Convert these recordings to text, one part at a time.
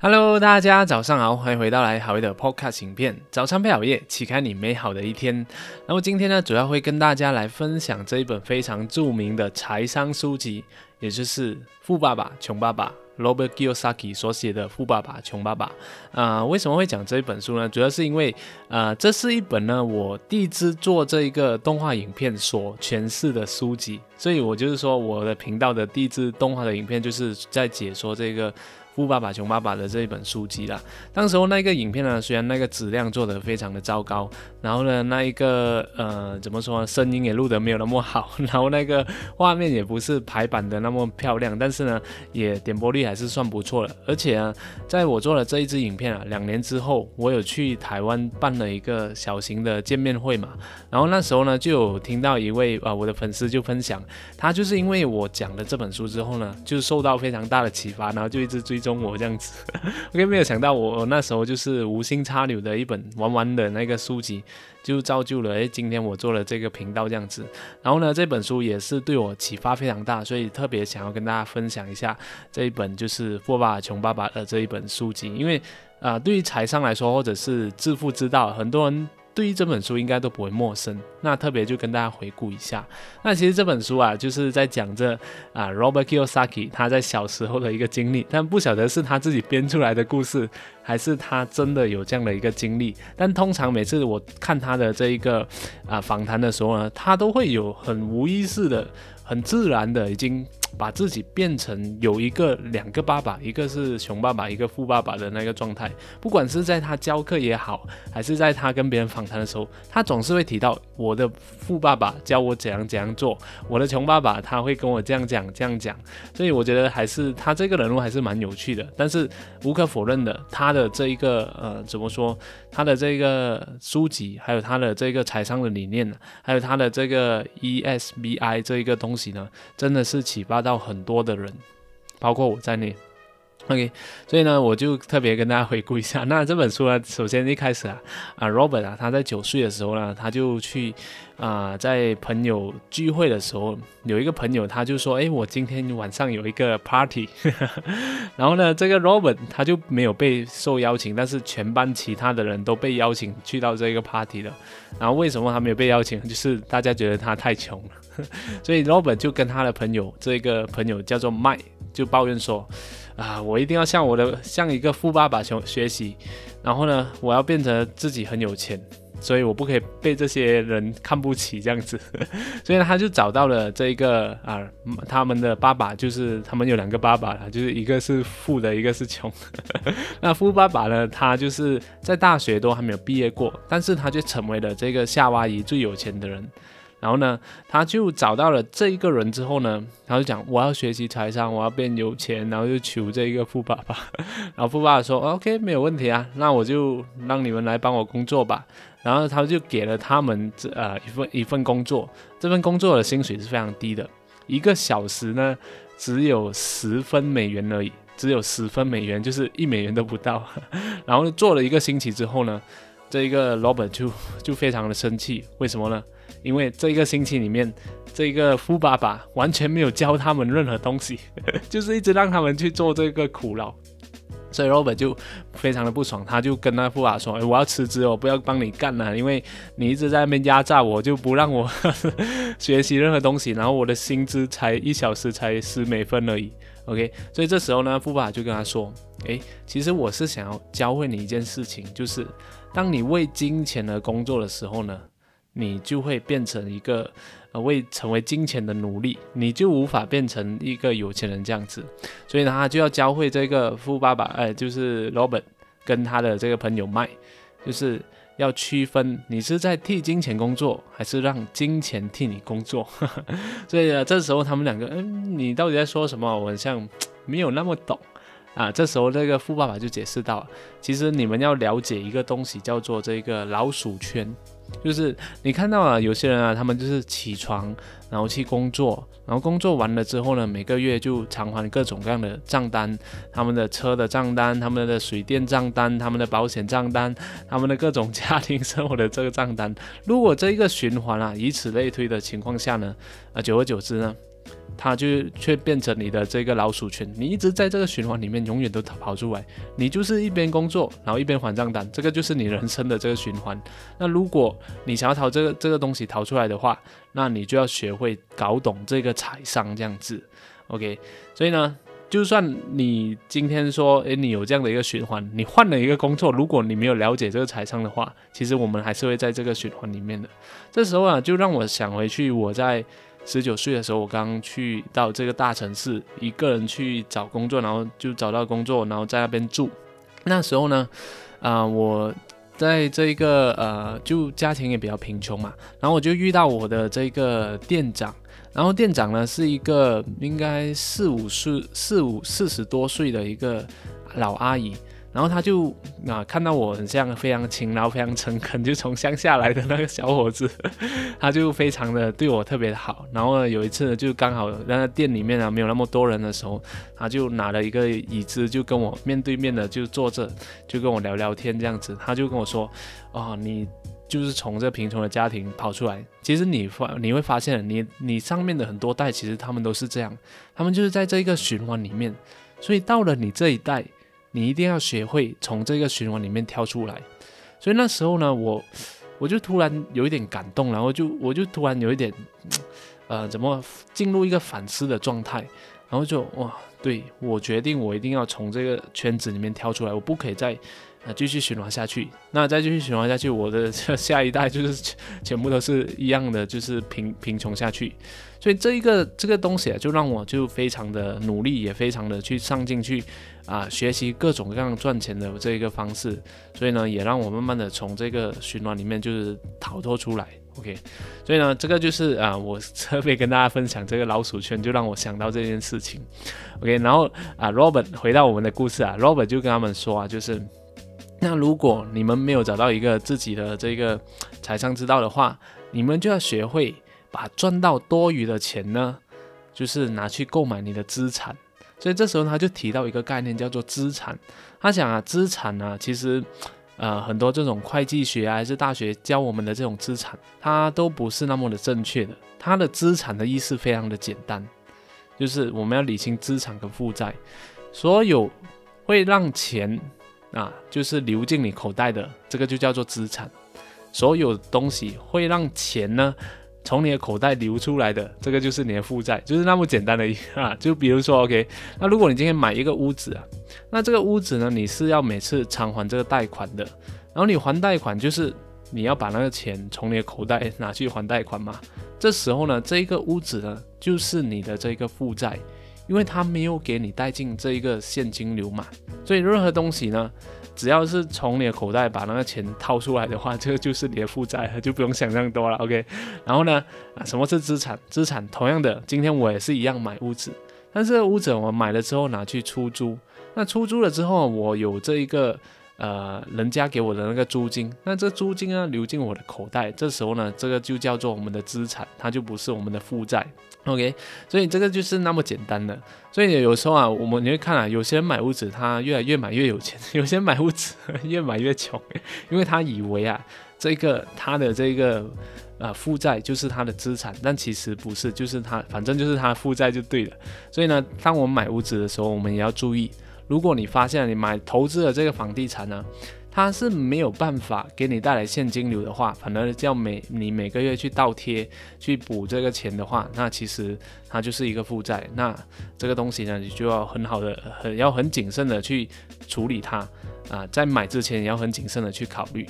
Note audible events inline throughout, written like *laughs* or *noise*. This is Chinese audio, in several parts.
Hello，大家早上好，欢迎回到来好业的 Podcast 影片。早餐配好夜，启开你美好的一天。那么今天呢，主要会跟大家来分享这一本非常著名的财商书籍，也就是《富爸爸穷爸爸》Robert Kiyosaki 所写的《富爸爸穷爸爸》。啊，为什么会讲这一本书呢？主要是因为，呃，这是一本呢我第一次做这一个动画影片所诠释的书籍，所以我就是说我的频道的第一支动画的影片就是在解说这个。富爸爸穷爸爸的这一本书籍啦，当时候那个影片呢，虽然那个质量做得非常的糟糕，然后呢，那一个呃怎么说，声音也录得没有那么好，*laughs* 然后那个画面也不是排版的那么漂亮，但是呢，也点播率还是算不错的。而且呢，在我做了这一支影片啊，两年之后，我有去台湾办了一个小型的见面会嘛，然后那时候呢，就有听到一位啊我的粉丝就分享，他就是因为我讲了这本书之后呢，就受到非常大的启发，然后就一直追。中我这样子，*laughs* OK，没有想到我那时候就是无心插柳的一本玩玩的那个书籍，就造就了诶，今天我做了这个频道这样子。然后呢，这本书也是对我启发非常大，所以特别想要跟大家分享一下这一本就是《富爸爸穷爸爸》的这一本书籍，因为啊，对于财商来说，或者是致富之道，很多人。对于这本书应该都不会陌生，那特别就跟大家回顾一下。那其实这本书啊，就是在讲这啊，Robert Kiyosaki 他在小时候的一个经历，但不晓得是他自己编出来的故事，还是他真的有这样的一个经历。但通常每次我看他的这一个啊访谈的时候呢，他都会有很无意识的、很自然的已经。把自己变成有一个两个爸爸，一个是穷爸爸，一个富爸爸的那个状态。不管是在他教课也好，还是在他跟别人访谈的时候，他总是会提到我的富爸爸教我怎样怎样做，我的穷爸爸他会跟我这样讲这样讲。所以我觉得还是他这个人物还是蛮有趣的。但是无可否认的，他的这一个呃怎么说，他的这个书籍，还有他的这个财商的理念，还有他的这个 ESBI 这一个东西呢，真的是启发。到很多的人，包括我在内。OK，所以呢，我就特别跟大家回顾一下。*laughs* 那这本书呢，首先一开始啊，啊，Robert 啊，他在九岁的时候呢，他就去啊，在朋友聚会的时候，有一个朋友他就说：“哎，我今天晚上有一个 party。*laughs* ”然后呢，这个 Robert 他就没有被受邀请，但是全班其他的人都被邀请去到这个 party 了。然后为什么他没有被邀请？就是大家觉得他太穷了。*laughs* 所以 Robert 就跟他的朋友，这个朋友叫做 Mike，就抱怨说。啊，我一定要向我的像一个富爸爸学学习，然后呢，我要变成自己很有钱，所以我不可以被这些人看不起这样子。*laughs* 所以呢，他就找到了这一个啊，他们的爸爸就是他们有两个爸爸了，就是一个是富的，一个是穷。*laughs* 那富爸爸呢，他就是在大学都还没有毕业过，但是他就成为了这个夏威夷最有钱的人。然后呢，他就找到了这一个人之后呢，他就讲我要学习财商，我要变有钱，然后就求这一个富爸爸。*laughs* 然后富爸爸说 OK 没有问题啊，那我就让你们来帮我工作吧。然后他就给了他们这呃一份一份工作，这份工作的薪水是非常低的，一个小时呢只有十分美元而已，只有十分美元，就是一美元都不到。*laughs* 然后做了一个星期之后呢，这一个老板就就非常的生气，为什么呢？因为这一个星期里面，这个富爸爸完全没有教他们任何东西，*laughs* 就是一直让他们去做这个苦劳，所以 Robert 就非常的不爽，他就跟那富爸爸说：“我要辞职，我不要帮你干了，因为你一直在那边压榨我，就不让我 *laughs* 学习任何东西，然后我的薪资才一小时才十美分而已。” OK，所以这时候呢，富爸爸就跟他说：“诶，其实我是想要教会你一件事情，就是当你为金钱而工作的时候呢。”你就会变成一个呃为成为金钱的奴隶，你就无法变成一个有钱人这样子。所以呢，他就要教会这个富爸爸，哎，就是 Robert 跟他的这个朋友麦，就是要区分你是在替金钱工作，还是让金钱替你工作。*laughs* 所以呢，这时候他们两个，嗯，你到底在说什么？我好像没有那么懂啊。这时候这个富爸爸就解释到，其实你们要了解一个东西，叫做这个老鼠圈。就是你看到啊，有些人啊，他们就是起床，然后去工作，然后工作完了之后呢，每个月就偿还各种各样的账单，他们的车的账单，他们的水电账单，他们的保险账单，他们的各种家庭生活的这个账单。如果这一个循环啊，以此类推的情况下呢，啊，久而久之呢，它就却变成你的这个老鼠圈，你一直在这个循环里面，永远都逃跑出来。你就是一边工作，然后一边还账单，这个就是你人生的这个循环。那如果你想要逃这个这个东西逃出来的话，那你就要学会搞懂这个财商这样子。OK，所以呢，就算你今天说，诶，你有这样的一个循环，你换了一个工作，如果你没有了解这个财商的话，其实我们还是会在这个循环里面的。这时候啊，就让我想回去我在。十九岁的时候，我刚去到这个大城市，一个人去找工作，然后就找到工作，然后在那边住。那时候呢，啊，我在这一个呃，就家庭也比较贫穷嘛，然后我就遇到我的这个店长，然后店长呢是一个应该四五岁、四五四十多岁的一个老阿姨。然后他就啊看到我很像非常勤劳、非常诚恳，就从乡下来的那个小伙子，他就非常的对我特别的好。然后呢，有一次呢，就刚好那个店里面啊没有那么多人的时候，他就拿了一个椅子，就跟我面对面的就坐着，就跟我聊聊天这样子。他就跟我说：“哦，你就是从这贫穷的家庭跑出来，其实你发你会发现，你你上面的很多代其实他们都是这样，他们就是在这一个循环里面，所以到了你这一代。”你一定要学会从这个循环里面跳出来，所以那时候呢，我我就突然有一点感动，然后就我就突然有一点，呃，怎么进入一个反思的状态，然后就哇，对我决定我一定要从这个圈子里面跳出来，我不可以再啊继续循环下去，那再继续循环下去，我的 *laughs* 下一代就是全部都是一样的，就是贫贫穷下去。所以这一个这个东西啊，就让我就非常的努力，也非常的去上进去啊，学习各种各样赚钱的这一个方式。所以呢，也让我慢慢的从这个循环里面就是逃脱出来。OK，所以呢，这个就是啊，我 *laughs* 特别跟大家分享这个老鼠圈，就让我想到这件事情。OK，然后啊，Robert 回到我们的故事啊，Robert 就跟他们说啊，就是那如果你们没有找到一个自己的这个财商之道的话，你们就要学会。把赚到多余的钱呢，就是拿去购买你的资产。所以这时候他就提到一个概念，叫做资产。他讲啊，资产呢，其实呃很多这种会计学啊，还是大学教我们的这种资产，它都不是那么的正确的。它的资产的意思非常的简单，就是我们要理清资产跟负债。所有会让钱啊，就是流进你口袋的，这个就叫做资产。所有东西会让钱呢。从你的口袋流出来的，这个就是你的负债，就是那么简单的一 *laughs* 啊。就比如说，OK，那如果你今天买一个屋子啊，那这个屋子呢，你是要每次偿还这个贷款的，然后你还贷款就是你要把那个钱从你的口袋拿去还贷款嘛。这时候呢，这一个屋子呢，就是你的这个负债，因为它没有给你带进这一个现金流嘛，所以任何东西呢。只要是从你的口袋把那个钱掏出来的话，这个就是你的负债，就不用想那么多了。OK，然后呢，啊，什么是资产？资产同样的，今天我也是一样买屋子，但是屋子我买了之后拿去出租，那出租了之后，我有这一个。呃，人家给我的那个租金，那这租金呢流进我的口袋，这时候呢，这个就叫做我们的资产，它就不是我们的负债。OK，所以这个就是那么简单的。所以有时候啊，我们你会看啊，有些人买屋子，他越来越买越有钱；*laughs* 有些人买屋子越买越穷，因为他以为啊，这个他的这个呃负债就是他的资产，但其实不是，就是他反正就是他负债就对了。所以呢，当我们买屋子的时候，我们也要注意。如果你发现你买投资的这个房地产呢，它是没有办法给你带来现金流的话，反而叫每你每个月去倒贴去补这个钱的话，那其实它就是一个负债。那这个东西呢，你就要很好的、很要很谨慎的去处理它。啊，在买之前也要很谨慎的去考虑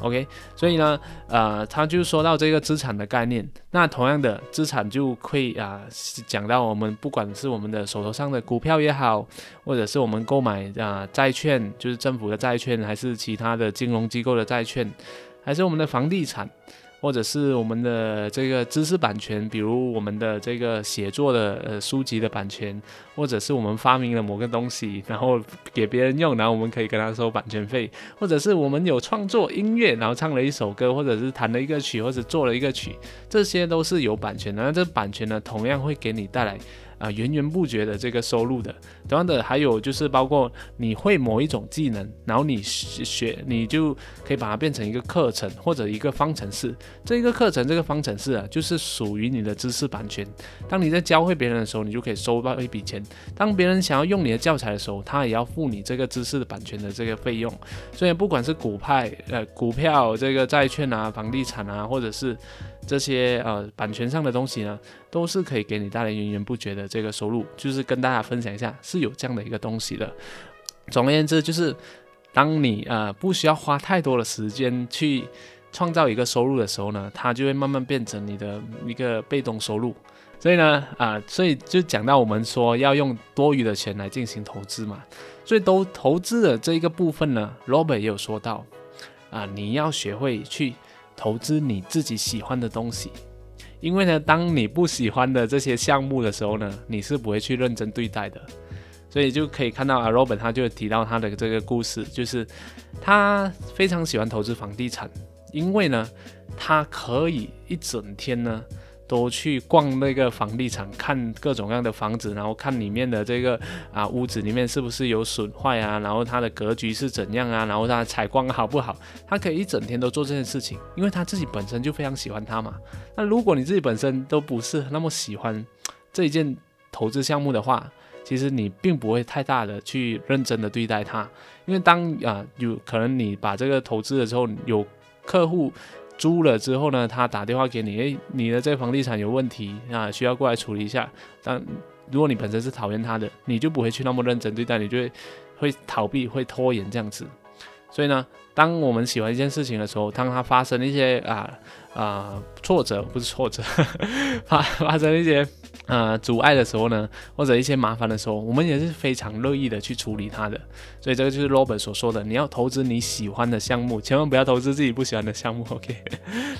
，OK，所以呢，呃，他就说到这个资产的概念，那同样的资产就会啊讲到我们不管是我们的手头上的股票也好，或者是我们购买啊债券，就是政府的债券，还是其他的金融机构的债券，还是我们的房地产。或者是我们的这个知识版权，比如我们的这个写作的呃书籍的版权，或者是我们发明了某个东西，然后给别人用，然后我们可以跟他收版权费，或者是我们有创作音乐，然后唱了一首歌，或者是弹了一个曲，或者做了一个曲，这些都是有版权的。那这版权呢，同样会给你带来啊源源不绝的这个收入的。同样的，还有就是包括你会某一种技能，然后你学，你就可以把它变成一个课程或者一个方程式。这一个课程，这个方程式啊，就是属于你的知识版权。当你在教会别人的时候，你就可以收到一笔钱。当别人想要用你的教材的时候，他也要付你这个知识的版权的这个费用。所以不管是股派、呃股票、这个债券啊、房地产啊，或者是这些呃版权上的东西呢，都是可以给你带来源源不绝的这个收入。就是跟大家分享一下，是有这样的一个东西的。总而言之，就是当你呃不需要花太多的时间去创造一个收入的时候呢，它就会慢慢变成你的一个被动收入。所以呢，啊，所以就讲到我们说要用多余的钱来进行投资嘛。所以都投资的这一个部分呢，Robert 也有说到，啊，你要学会去投资你自己喜欢的东西。因为呢，当你不喜欢的这些项目的时候呢，你是不会去认真对待的。所以就可以看到啊罗本他就提到他的这个故事，就是他非常喜欢投资房地产，因为呢，他可以一整天呢。都去逛那个房地产，看各种各样的房子，然后看里面的这个啊屋子里面是不是有损坏啊，然后它的格局是怎样啊，然后它采光好不好？他可以一整天都做这件事情，因为他自己本身就非常喜欢它嘛。那如果你自己本身都不是那么喜欢这一件投资项目的话，其实你并不会太大的去认真的对待它，因为当啊有可能你把这个投资了之后有客户。租了之后呢，他打电话给你，诶，你的这个房地产有问题啊，需要过来处理一下。但如果你本身是讨厌他的，你就不会去那么认真对待，你就会会逃避、会拖延这样子。所以呢，当我们喜欢一件事情的时候，当它发生一些啊啊挫折，不是挫折，*laughs* 发发生一些。呃，阻碍的时候呢，或者一些麻烦的时候，我们也是非常乐意的去处理它的。所以这个就是 Robert 所说的，你要投资你喜欢的项目，千万不要投资自己不喜欢的项目。OK？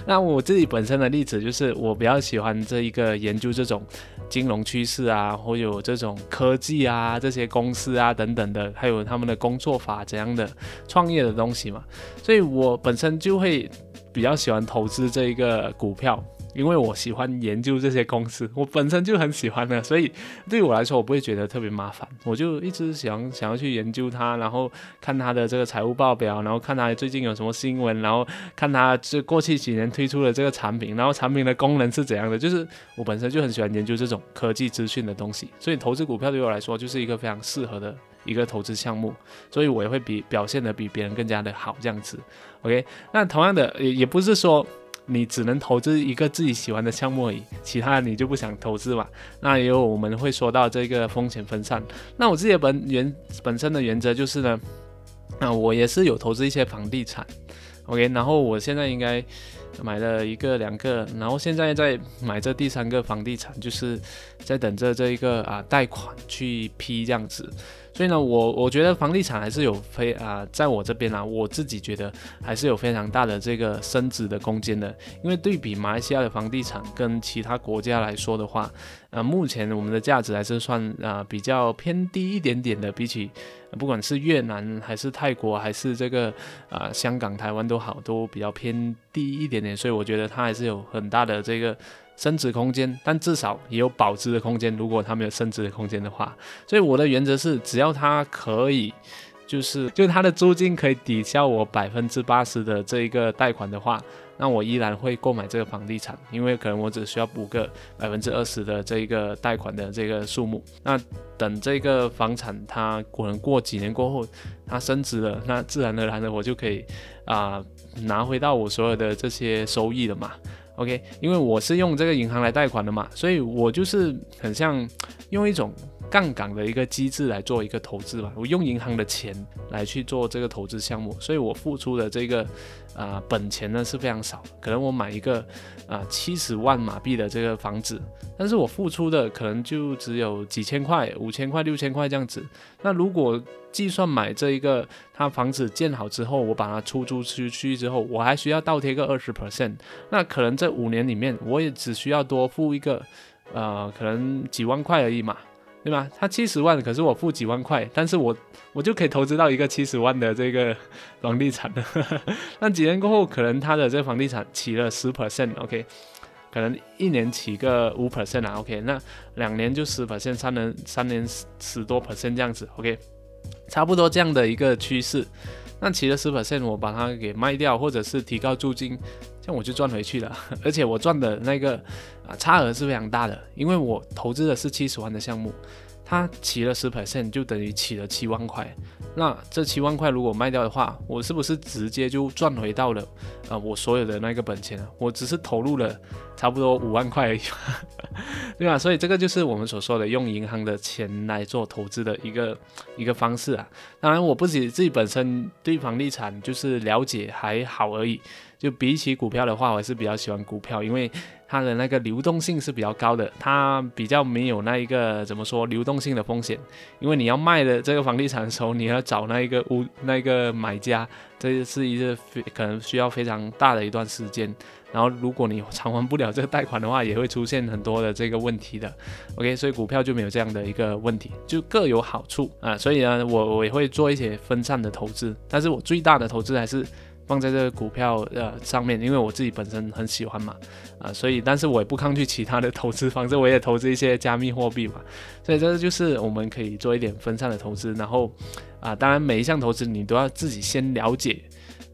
那我自己本身的例子就是，我比较喜欢这一个研究这种金融趋势啊，或有这种科技啊，这些公司啊等等的，还有他们的工作法怎样的创业的东西嘛。所以我本身就会比较喜欢投资这一个股票。因为我喜欢研究这些公司，我本身就很喜欢的，所以对我来说，我不会觉得特别麻烦。我就一直想 *laughs* 想要去研究它，然后看它的这个财务报表，然后看它最近有什么新闻，然后看它这过去几年推出的这个产品，然后产品的功能是怎样的。就是我本身就很喜欢研究这种科技资讯的东西，所以投资股票对我来说就是一个非常适合的一个投资项目，所以我也会比表现的比别人更加的好这样子。OK，那同样的也也不是说。你只能投资一个自己喜欢的项目而已，其他你就不想投资嘛？那也有我们会说到这个风险分散。那我自己本原本身的原则就是呢，那我也是有投资一些房地产，OK，然后我现在应该买了一个两个，然后现在在买这第三个房地产，就是在等着这一个啊贷款去批这样子。所以呢，我我觉得房地产还是有非啊，在我这边啊，我自己觉得还是有非常大的这个升值的空间的。因为对比马来西亚的房地产跟其他国家来说的话，呃，目前我们的价值还是算啊比较偏低一点点的，比起不管是越南还是泰国还是这个啊香港、台湾都好，都比较偏低一点点。所以我觉得它还是有很大的这个。升值空间，但至少也有保值的空间。如果它没有升值的空间的话，所以我的原则是，只要它可以，就是就它的租金可以抵消我百分之八十的这一个贷款的话，那我依然会购买这个房地产，因为可能我只需要补个百分之二十的这一个贷款的这个数目。那等这个房产它可能过几年过后它升值了，那自然而然的我就可以啊拿回到我所有的这些收益了嘛。OK，因为我是用这个银行来贷款的嘛，所以我就是很像用一种杠杆的一个机制来做一个投资吧。我用银行的钱来去做这个投资项目，所以我付出的这个啊本钱呢是非常少。可能我买一个啊七十万马币的这个房子，但是我付出的可能就只有几千块、五千块、六千块这样子。那如果计算买这一个，他房子建好之后，我把它出租出去之后，我还需要倒贴个二十 percent，那可能这五年里面，我也只需要多付一个，呃，可能几万块而已嘛，对吧？他七十万，可是我付几万块，但是我我就可以投资到一个七十万的这个 *laughs* 房地产了。*laughs* 那几年过后，可能他的这个房地产起了十 percent，OK，可能一年起个五 percent 啊，OK，那两年就十 percent，三年三年十多 percent 这样子，OK，差不多这样的一个趋势。那起了十 percent，我把它给卖掉，或者是提高租金，这样我就赚回去了。*laughs* 而且我赚的那个啊差额是非常大的，因为我投资的是七十万的项目，它起了十 percent 就等于起了七万块。那这七万块如果卖掉的话，我是不是直接就赚回到了啊我所有的那个本钱啊？我只是投入了差不多 *laughs* 五万块而已，*laughs* 对吧？所以这个就是我们所说的用银行的钱来做投资的一个一个方式啊。当然，我不仅自己本身对房地产就是了解还好而已，就比起股票的话，我还是比较喜欢股票，因为。它的那个流动性是比较高的，它比较没有那一个怎么说流动性的风险，因为你要卖的这个房地产的时候，你要找那一个屋那一个买家，这是一个非可能需要非常大的一段时间，然后如果你偿还不了这个贷款的话，也会出现很多的这个问题的。OK，所以股票就没有这样的一个问题，就各有好处啊。所以呢，我我也会做一些分散的投资，但是我最大的投资还是。放在这个股票呃上面，因为我自己本身很喜欢嘛，啊，所以但是我也不抗拒其他的投资方式，我也投资一些加密货币嘛，所以这个就是我们可以做一点分散的投资，然后啊，当然每一项投资你都要自己先了解，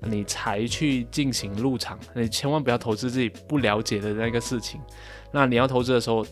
你才去进行入场，你千万不要投资自己不了解的那个事情，那你要投资的时候。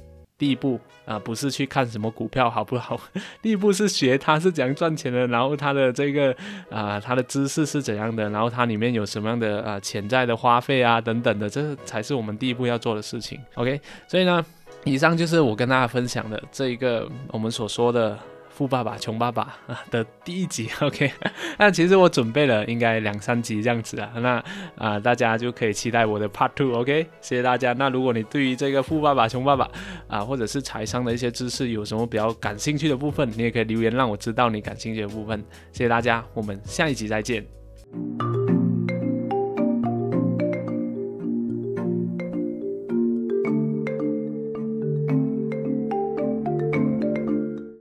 第一步啊，不是去看什么股票好不好？*laughs* 第一步是学它是怎样赚钱的，然后它的这个啊，它的知识是怎样的，然后它里面有什么样的啊潜在的花费啊等等的，这才是我们第一步要做的事情。OK，所以呢，以上就是我跟大家分享的这一个我们所说的。富爸爸穷爸爸 *laughs* 的第一集，OK，*laughs* 那其实我准备了应该两三集这样子啊，那啊大家就可以期待我的 Part Two，OK，谢谢大家。那如果你对于这个富爸爸穷爸爸啊，或者是财商的一些知识有什么比较感兴趣的部分，你也可以留言让我知道你感兴趣的部分。谢谢大家，我们下一集再见。